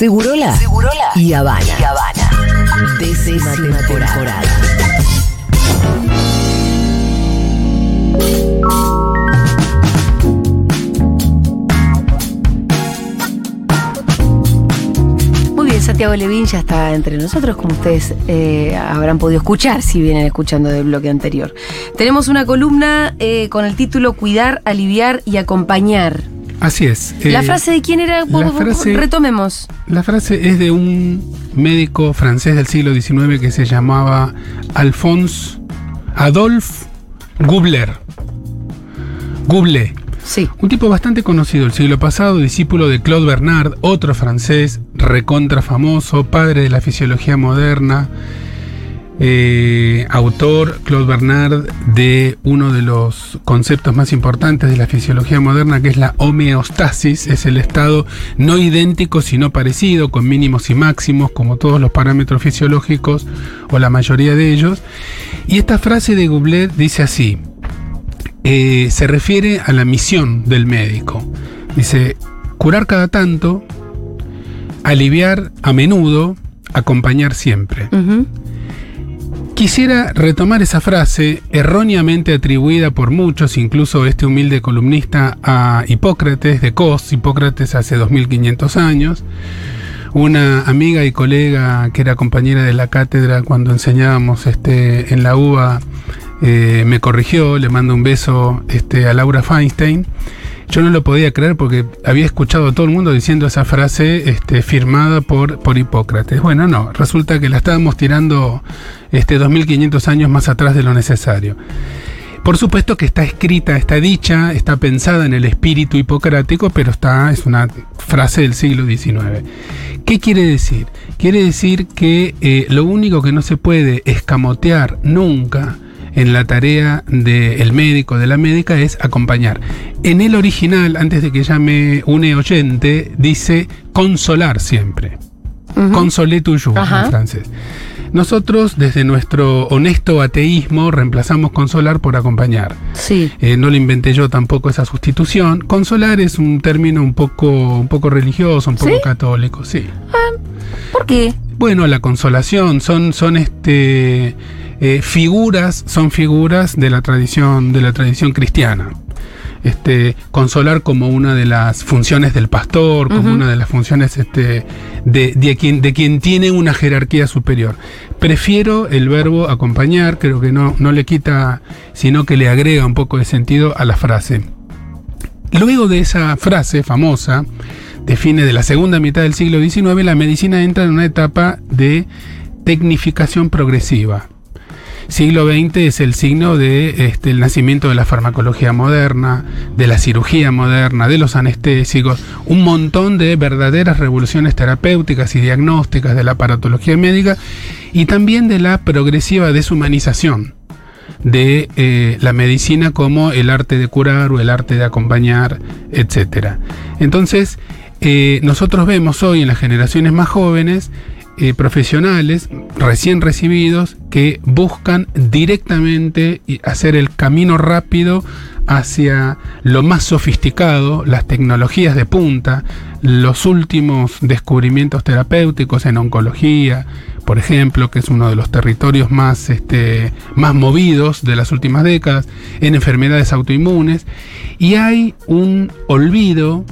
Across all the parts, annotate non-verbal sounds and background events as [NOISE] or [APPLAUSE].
Segurola, y Habana. Y Habana. Décima temporada. Muy bien, Santiago Levín ya está entre nosotros, como ustedes eh, habrán podido escuchar si vienen escuchando del bloque anterior. Tenemos una columna eh, con el título Cuidar, aliviar y acompañar. Así es. ¿La eh, frase de quién era? la frase- Retomemos. La frase es de un médico francés del siglo XIX que se llamaba Alphonse Adolphe Gubler. Gublet. Sí. Un tipo bastante conocido el siglo pasado, discípulo de Claude Bernard, otro francés recontra famoso, padre de la fisiología moderna, eh, autor Claude Bernard de uno de los conceptos más importantes de la fisiología moderna, que es la homeostasis, es el estado no idéntico sino parecido, con mínimos y máximos, como todos los parámetros fisiológicos o la mayoría de ellos. Y esta frase de Gublet dice así, eh, se refiere a la misión del médico. Dice, curar cada tanto, aliviar a menudo, acompañar siempre. Quisiera retomar esa frase, erróneamente atribuida por muchos, incluso este humilde columnista, a Hipócrates de Cos, Hipócrates hace 2500 años. Una amiga y colega que era compañera de la cátedra cuando enseñábamos este, en la UBA eh, me corrigió, le mando un beso este, a Laura Feinstein. Yo no lo podía creer porque había escuchado a todo el mundo diciendo esa frase este, firmada por, por Hipócrates. Bueno, no, resulta que la estábamos tirando este, 2500 años más atrás de lo necesario. Por supuesto que está escrita, está dicha, está pensada en el espíritu hipocrático, pero está, es una frase del siglo XIX. ¿Qué quiere decir? Quiere decir que eh, lo único que no se puede escamotear nunca en la tarea del médico, de la médica, es acompañar. En el original, antes de que llame un oyente, dice consolar siempre. Ujú. Consolé toujours Ajá. en francés. Nosotros, desde nuestro honesto ateísmo, reemplazamos consolar por acompañar. Sí. Eh, no le inventé yo tampoco esa sustitución. Consolar es un término un poco, un poco religioso, un poco ¿Sí? católico, sí. ¿Por qué? Bueno, la consolación son, son este, eh, figuras, son figuras de la tradición, de la tradición cristiana. Este, consolar como una de las funciones del pastor, como una de las funciones este, de, de quien, de quien tiene una jerarquía superior. Prefiero el verbo acompañar, creo que no, no le quita, sino que le agrega un poco de sentido a la frase. Luego de esa frase famosa, de fines de la segunda mitad del siglo XIX, la medicina entra en una etapa de tecnificación progresiva. Siglo XX es el signo de este, nacimiento de la farmacología moderna, de la cirugía moderna, de los anestésicos, un montón de verdaderas revoluciones terapéuticas y diagnósticas de la aparatología médica y también de la progresiva deshumanización de eh, la medicina como el arte de curar o el arte de acompañar, etc. Entonces, eh, nosotros vemos hoy en las generaciones más jóvenes eh, profesionales recién recibidos que buscan directamente hacer el camino rápido hacia lo más sofisticado, las tecnologías de punta, los últimos descubrimientos terapéuticos en oncología, por ejemplo, que es uno de los territorios más, este, más movidos de las últimas décadas, en enfermedades autoinmunes, y hay un olvido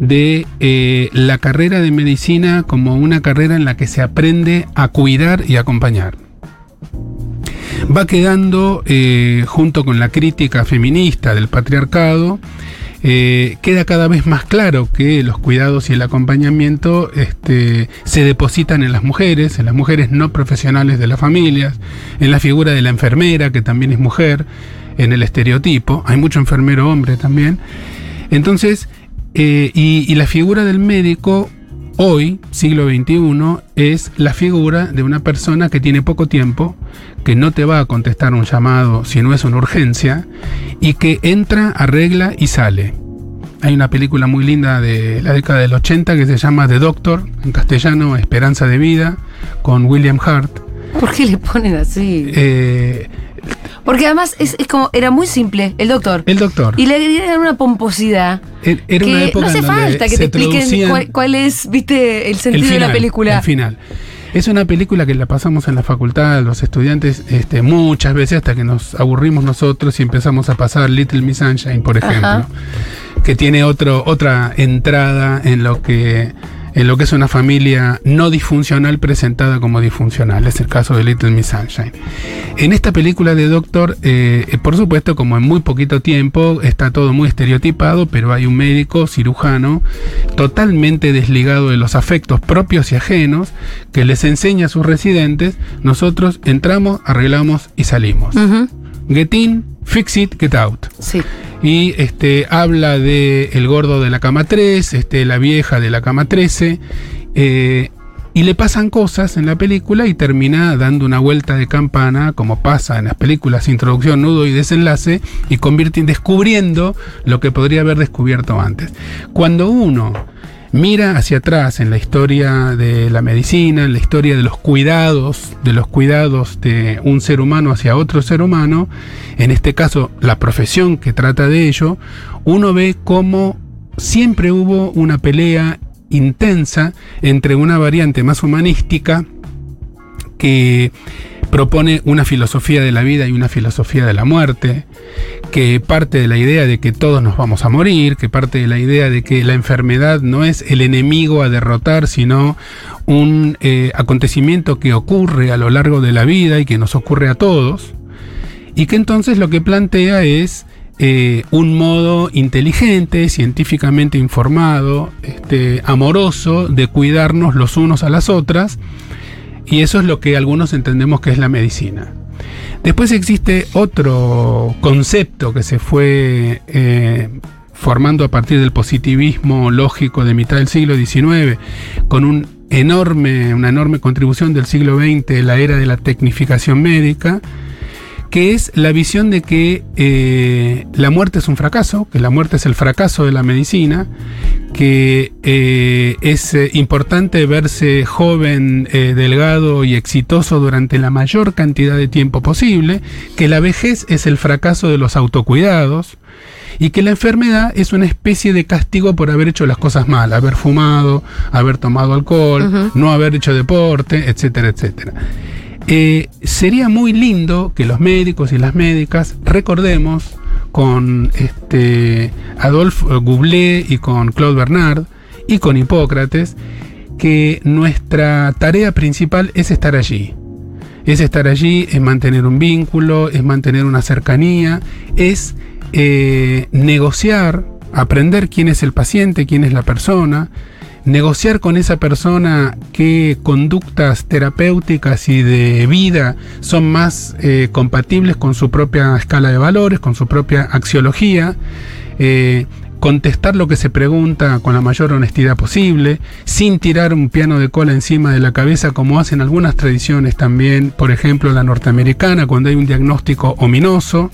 de eh, la carrera de medicina como una carrera en la que se aprende a cuidar y acompañar. Va quedando, eh, junto con la crítica feminista del patriarcado, eh, queda cada vez más claro que los cuidados y el acompañamiento este, se depositan en las mujeres, en las mujeres no profesionales de las familias, en la figura de la enfermera, que también es mujer, en el estereotipo, hay mucho enfermero hombre también. Entonces, eh, y, y la figura del médico hoy, siglo XXI, es la figura de una persona que tiene poco tiempo, que no te va a contestar un llamado si no es una urgencia, y que entra, arregla y sale. Hay una película muy linda de la década del 80 que se llama The Doctor, en castellano Esperanza de Vida, con William Hart. ¿Por qué le ponen así? Eh, Porque además es, es como, era muy simple, el doctor. El doctor. Y le agregaron una pomposidad. Er- Era una época no hace falta que te expliquen cuál, cuál es, viste, el el sentido final, de la película. el final. Es una película que la pasamos en la facultad, los estudiantes, este, muchas veces hasta que nos aburrimos nosotros y empezamos a pasar Little Miss Sunshine, por ejemplo, Ajá. que tiene otro, otra entrada en lo que en lo que es una familia no disfuncional presentada como disfuncional. Es el caso de Little Miss Sunshine. En esta película de Doctor, eh, por supuesto, como en muy poquito tiempo, está todo muy estereotipado, pero hay un médico cirujano totalmente desligado de los afectos propios y ajenos que les enseña a sus residentes. Nosotros entramos, arreglamos y salimos. In, fix it, get out Sí. y este habla de el gordo de la cama 3, este, la vieja de la cama 13, eh, y le pasan cosas en la película y termina dando una vuelta de campana, como pasa en las películas, introducción, nudo y desenlace, y convierte en descubriendo lo que podría haber descubierto antes. Cuando uno mira hacia atrás en la historia de la medicina, en la historia de los cuidados, de los cuidados de un ser humano hacia otro ser humano, en este caso la profesión que trata de ello, uno ve cómo siempre hubo una pelea intensa entre una variante más humanística que propone una filosofía de la vida y una filosofía de la muerte, que parte de la idea de que todos nos vamos a morir, que parte de la idea de que la enfermedad no es el enemigo a derrotar, sino un eh, acontecimiento que ocurre a lo largo de la vida y que nos ocurre a todos, y que entonces lo que plantea es eh, un modo inteligente, científicamente informado, este, amoroso de cuidarnos los unos a las otras, y eso es lo que algunos entendemos que es la medicina. Después existe otro concepto que se fue eh, formando a partir del positivismo lógico de mitad del siglo XIX, con una enorme contribución del siglo XX, la era de la tecnificación médica, que es la visión de que eh, la muerte es un fracaso, que la muerte es el fracaso de la medicina, que eh, es eh, importante verse joven, delgado y exitoso durante la mayor cantidad de tiempo posible, que la vejez es el fracaso de los autocuidados y que la enfermedad es una especie de castigo por haber hecho las cosas mal, haber fumado, haber tomado alcohol, no haber hecho deporte, etcétera, etcétera. Eh, sería muy lindo que los médicos y las médicas recordemos con este Adolphe Goublé y con Claude Bernard y con Hipócrates que nuestra tarea principal es estar allí. Es estar allí, es mantener un vínculo, es mantener una cercanía, es eh, negociar, aprender quién es el paciente, quién es la persona, negociar con esa persona qué conductas terapéuticas y de vida son más eh, compatibles con su propia escala de valores, con su propia axiología, eh, contestar lo que se pregunta con la mayor honestidad posible, sin tirar un piano de cola encima de la cabeza como hacen algunas tradiciones también, por ejemplo la norteamericana, cuando hay un diagnóstico ominoso,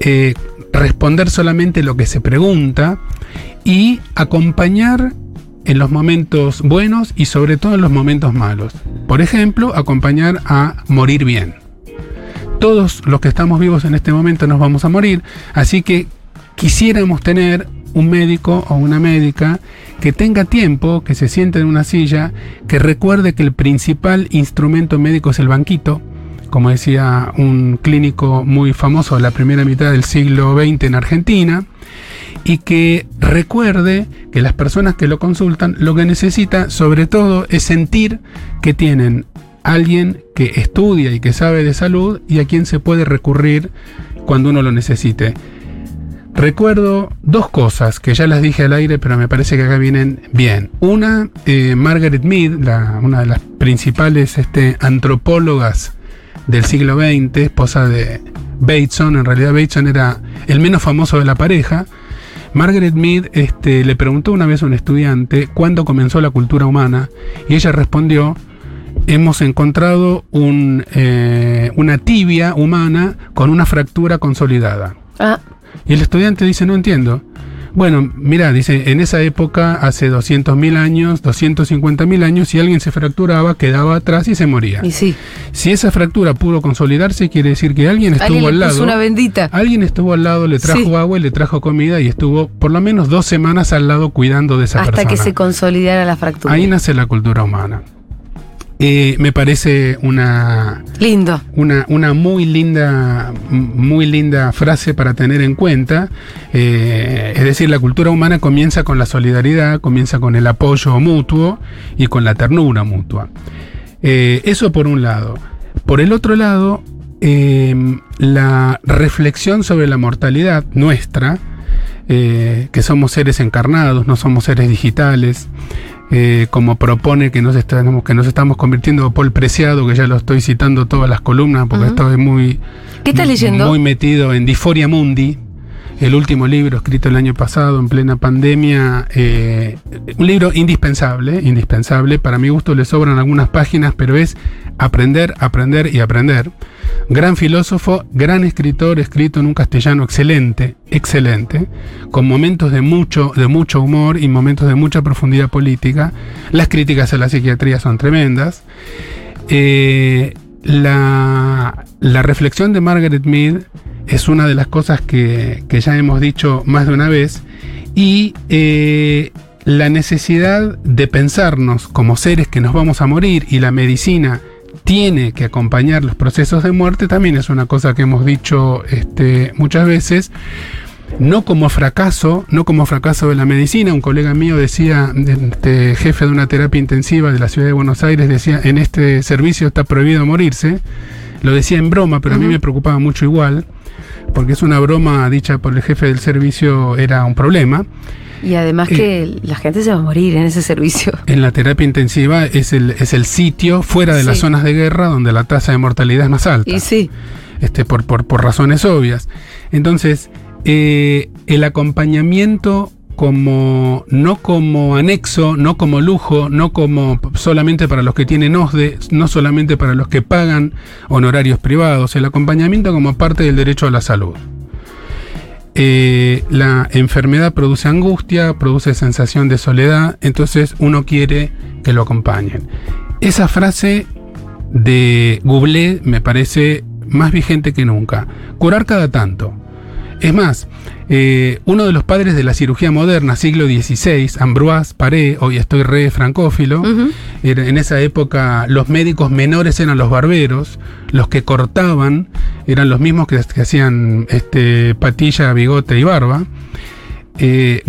eh, responder solamente lo que se pregunta y acompañar en los momentos buenos y sobre todo en los momentos malos. Por ejemplo, acompañar a morir bien. Todos los que estamos vivos en este momento nos vamos a morir, así que quisiéramos tener un médico o una médica que tenga tiempo, que se siente en una silla, que recuerde que el principal instrumento médico es el banquito, como decía un clínico muy famoso de la primera mitad del siglo XX en Argentina, y que recuerde que las personas que lo consultan lo que necesita sobre todo es sentir que tienen alguien que estudia y que sabe de salud y a quien se puede recurrir cuando uno lo necesite. Recuerdo dos cosas que ya las dije al aire, pero me parece que acá vienen bien. Una, eh, Margaret Mead, una de las principales este, antropólogas del siglo XX, esposa de Bateson, en realidad Bateson era el menos famoso de la pareja. Margaret Mead este, le preguntó una vez a un estudiante cuándo comenzó la cultura humana y ella respondió, hemos encontrado un, eh, una tibia humana con una fractura consolidada. Ah, Y el estudiante dice, no entiendo. Bueno, mira, dice, en esa época, hace 200.000 años, 250.000 años, si alguien se fracturaba, quedaba atrás y se moría. Y sí. Si esa fractura pudo consolidarse, quiere decir que alguien estuvo Alguien al puso lado. una bendita. Alguien estuvo al lado, le trajo Sí. agua y le trajo comida y estuvo por lo menos dos semanas al lado cuidando de esa Hasta persona. que se consolidara la fractura. Ahí nace la cultura humana. Eh, me parece una, Lindo. una, una muy linda, muy linda frase para tener en cuenta. Eh, es decir, la cultura humana comienza con la solidaridad, comienza con el apoyo mutuo y con la ternura mutua. Eh, eso por un lado. Por el otro lado, eh, la reflexión sobre la mortalidad nuestra, que somos seres encarnados, no somos seres digitales, eh, como propone que nos, estamos, que nos estamos convirtiendo Paul Preciado, que ya lo estoy citando todas las columnas porque Ujú. estoy muy, ¿Qué estás leyendo? muy metido en Disforia Mundi, el último libro escrito el año pasado en plena pandemia. eh, un libro indispensable, indispensable. Para mi gusto le sobran algunas páginas, pero es aprender, aprender y aprender. Gran filósofo, gran escritor, escrito en un castellano excelente, excelente, con momentos de mucho, de mucho humor y momentos de mucha profundidad política. Las críticas a la psiquiatría son tremendas. Eh, la, la reflexión de Margaret Mead es una de las cosas que, que ya hemos dicho más de una vez y eh, la necesidad de pensarnos como seres que nos vamos a morir y la medicina tiene que acompañar los procesos de muerte también es una cosa que hemos dicho este, muchas veces no como fracaso, no como fracaso de la medicina. Un colega mío decía, este, jefe de una terapia intensiva de la ciudad de Buenos Aires, decía, en este servicio está prohibido morirse. Lo decía en broma, pero a mí me preocupaba mucho igual, porque es una broma dicha por el jefe del servicio, era un problema. Y además Eh, que la gente se va a morir en ese servicio. [LAUGHS] En la terapia intensiva es el, es el sitio fuera de las zonas de guerra donde la tasa de mortalidad es más alta. Y sí. este, por, por, por razones obvias. Entonces, eh, el acompañamiento como no como anexo, no como lujo, no como solamente para los que tienen OSDE, no solamente para los que pagan honorarios privados, el acompañamiento como parte del derecho a la salud. Eh, la enfermedad produce angustia, produce sensación de soledad, entonces uno quiere que lo acompañen. Esa frase de Goulet me parece más vigente que nunca. Curar cada tanto. Es más, eh, uno de los padres de la cirugía moderna, siglo XVI, Ambroise Paré, hoy estoy re francófilo, en esa época los médicos menores eran los barberos, los que cortaban eran los mismos que, que hacían este, patilla, bigote y barba. Eh,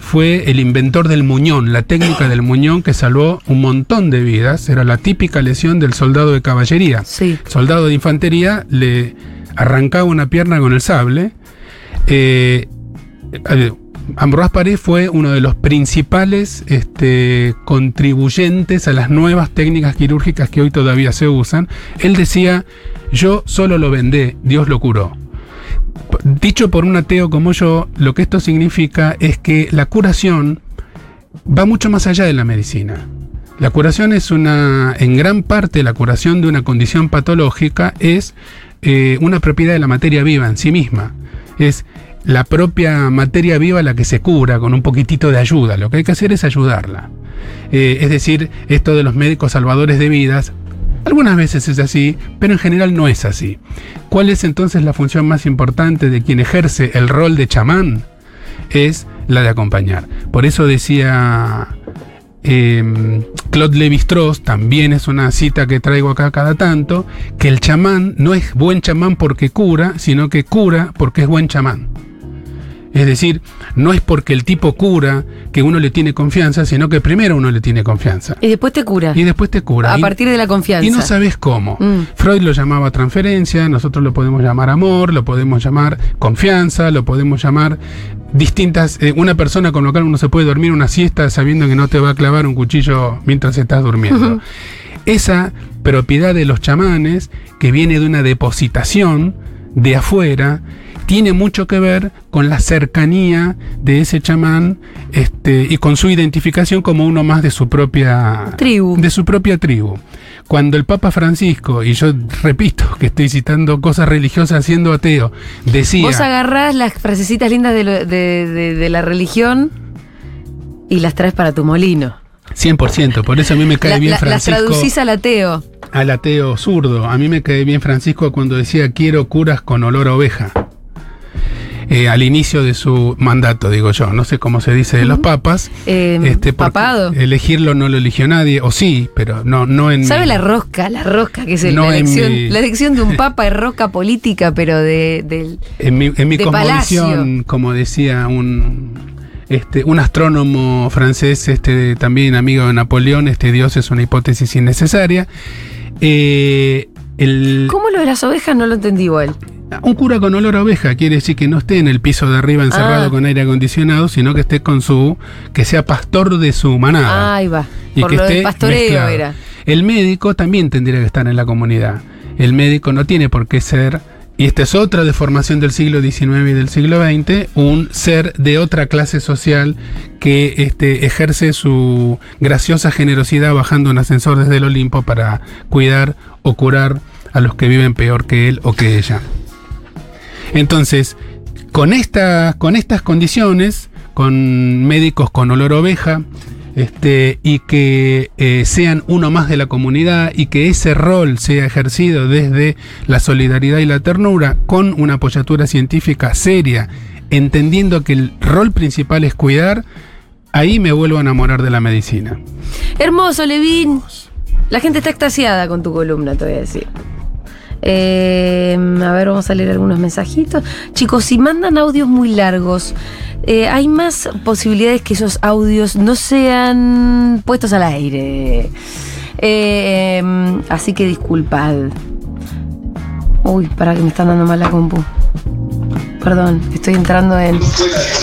fue el inventor del muñón, la técnica del muñón que salvó un montón de vidas. Era la típica lesión del soldado de caballería. Sí. Soldado de infantería le arrancaba una pierna con el sable. Eh, Ambroise Paré fue uno de los principales este, contribuyentes a las nuevas técnicas quirúrgicas que hoy todavía se usan. Él decía, yo solo lo vendé, Dios lo curó. Dicho por un ateo como yo, lo que esto significa es que la curación va mucho más allá de la medicina. La curación es una, en gran parte la curación de una condición patológica es eh, una propiedad de la materia viva en sí misma. Es la propia materia viva la que se cura con un poquitito de ayuda. Lo que hay que hacer es ayudarla. Eh, es decir, esto de los médicos salvadores de vidas, algunas veces es así, pero en general no es así. ¿Cuál es entonces la función más importante de quien ejerce el rol de chamán? Es la de acompañar. Por eso decía eh, Claude Lévi-Strauss, también es una cita que traigo acá cada tanto, que el chamán no es buen chamán porque cura, sino que cura porque es buen chamán. Es decir, no es porque el tipo cura que uno le tiene confianza, sino que primero uno le tiene confianza. Y después te cura. Y después te cura. a Y- partir de la confianza. y no sabes cómo. Mm. Freud lo llamaba transferencia, nosotros lo podemos llamar amor, lo podemos llamar confianza, lo podemos llamar distintas. eh, una persona con la cual uno se puede dormir una siesta sabiendo que no te va a clavar un cuchillo mientras estás durmiendo. Esa propiedad de los chamanes que viene de una depositación de afuera tiene mucho que ver con la cercanía de ese chamán este, y con su identificación como uno más de su propia Tribu. De su propia tribu. Cuando el Papa Francisco, y yo repito que estoy citando cosas religiosas siendo ateo, decía... Vos agarrás las frasecitas lindas de, lo- de- de- de la religión y las traes para tu molino. 100%, por eso a mí me cae La- bien la- las Francisco. traducís al ateo. al ateo zurdo. A mí me cae bien Francisco cuando decía quiero curas con olor a oveja. Eh, al inicio de su mandato, digo yo. No sé cómo se dice de los papas. Eh, porque papado. Elegirlo no lo eligió nadie, o sí, pero no, no en. ¿Sabe la rosca? La rosca, que es el- No la, elección, mi- la elección de un [LAUGHS] papa es rosca política, pero de, del... En mi, en mi de cosmovisión, palacio. como decía un, este, un astrónomo francés, este, también amigo de Napoleón, este Dios es una hipótesis innecesaria. Eh, el, ¿Cómo lo de las ovejas? No lo entendí igual. Un cura con olor a oveja quiere decir que no esté en el piso de arriba encerrado Ah. con aire acondicionado, sino que esté con su. que sea pastor de su manada. Ahí va. y Por que lo del esté pastoreo era. El médico también tendría que estar en la comunidad. El médico no tiene por qué ser, y esta es otra deformación del siglo XIX y del siglo XX, un ser de otra clase social que este, ejerce su graciosa generosidad bajando un ascensor desde el Olimpo para cuidar o curar a los que viven peor que él o que ella. Entonces, con, con estas condiciones, con médicos con olor oveja, este, y que eh, sean uno más de la comunidad y que ese rol sea ejercido desde la solidaridad y la ternura, con una apoyatura científica seria, entendiendo que el rol principal es cuidar, ahí me vuelvo a enamorar de la medicina. Hermoso, Levín. La gente está extasiada con tu columna, te voy a decir. Eh, a ver, vamos a leer algunos mensajitos. Chicos, si mandan audios muy largos, eh, hay más posibilidades que esos audios no sean puestos al aire. Eh, em, así que disculpad. Uy, para que me están dando mal la compu. Perdón, estoy entrando en.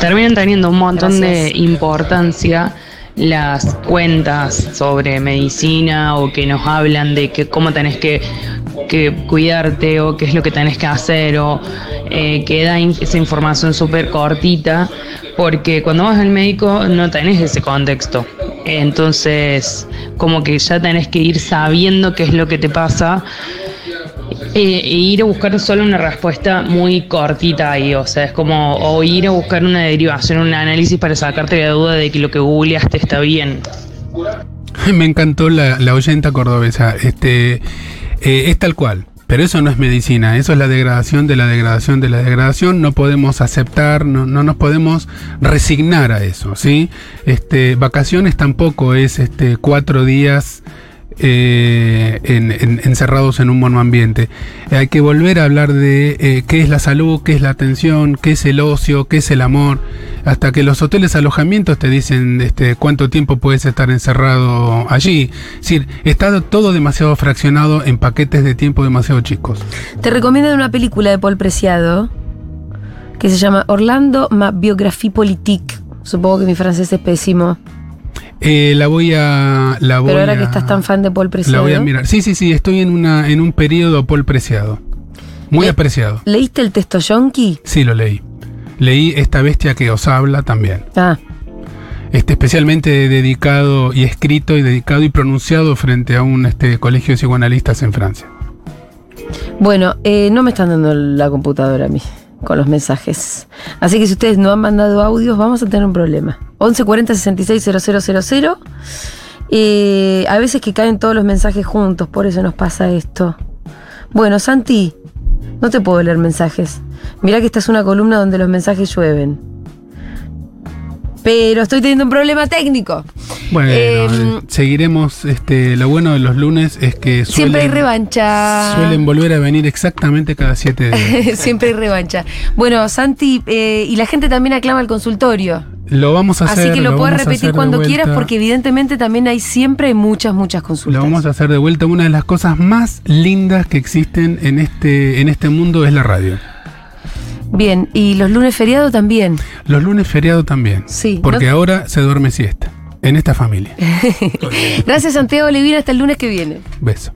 terminan teniendo un montón Gracias. de importancia las cuentas sobre medicina o que nos hablan de que cómo tenés que, que cuidarte o qué es lo que tenés que hacer o eh, que da esa información súper cortita porque cuando vas al médico no tenés ese contexto entonces como que ya tenés que ir sabiendo qué es lo que te pasa eh, e ir a buscar solo una respuesta muy cortita ahí, o sea, es como o ir a buscar una derivación, un análisis para sacarte la duda de que lo que googleaste está bien. Me encantó la, la oyenta cordobesa. Este, eh, es tal cual. Pero eso no es medicina, eso es la degradación de la degradación de la degradación. No podemos aceptar, no, no nos podemos resignar a eso, ¿sí? Este, vacaciones tampoco es este, cuatro días eh, en- en- encerrados en un monoambiente. Hay que volver a hablar de eh, qué es la salud, qué es la atención, qué es el ocio, qué es el amor. Hasta que los hoteles alojamientos te dicen este, cuánto tiempo puedes estar encerrado allí. Es decir, está todo demasiado fraccionado en paquetes de tiempo demasiado chicos. Te recomiendo una película de Paul Preciado que se llama Orlando, ma biographie politique. Supongo que mi francés es pésimo. Eh, la voy a. La voy Pero ahora a- que estás tan fan de Paul La Preciado. voy a mirar. Sí, sí, sí, estoy en, una, en un periodo Paul Preciado. Muy apreciado. ¿Leíste el texto yonki? Sí, lo leí. Leí Esta bestia que os habla también. Ah, Este, especialmente dedicado y escrito y dedicado y pronunciado frente a un este, colegio de psicoanalistas en Francia. bueno, eh, no me están dando la computadora a mí con los mensajes. Así que si ustedes no han mandado audios, vamos a tener un problema. 1140 66 000. Eh, a veces que caen todos los mensajes juntos, por eso nos pasa esto. Bueno, Santi, no te puedo leer mensajes. Mirá que esta es una columna donde los mensajes llueven. Pero estoy teniendo un problema técnico. Bueno, Em, eh, seguiremos. Este, lo bueno de los lunes es que Siempre hay suelen, revancha. suelen volver a venir exactamente cada siete días. [LAUGHS] Siempre hay revancha. Bueno, Santi, eh, y la gente también aclama el consultorio. Lo vamos a hacer. Así que lo, puedes repetir cuando quieras porque evidentemente también hay siempre muchas, muchas Lo consultas. vamos a hacer de vuelta. Una de las cosas más lindas que existen en este, en este mundo es la radio. Bien, y los lunes feriado también. Los lunes feriado también. Sí, Porque ¿no? ahora se duerme siesta. En esta familia. [LAUGHS] Gracias Santiago Olivina, hasta el lunes que viene. Beso.